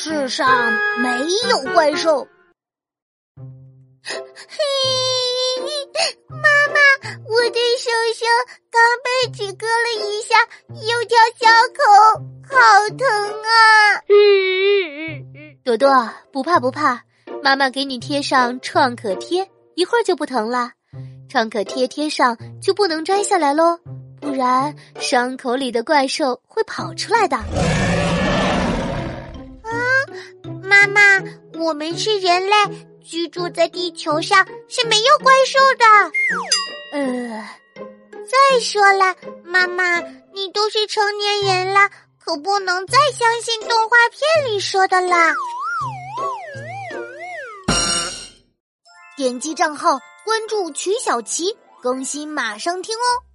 世上没有怪兽。嘿，妈妈，我的手手刚被纸割了一下，有条小口，好疼啊！朵朵，不怕不怕，妈妈给你贴上创可贴，一会儿就不疼了。创可贴贴上就不能摘下来喽，不然伤口里的怪兽会跑出来的。妈妈，我们是人类，居住在地球上是没有怪兽的。呃，再说了，妈妈，你都是成年人了，可不能再相信动画片里说的啦。点击账号关注曲小琪，更新马上听哦。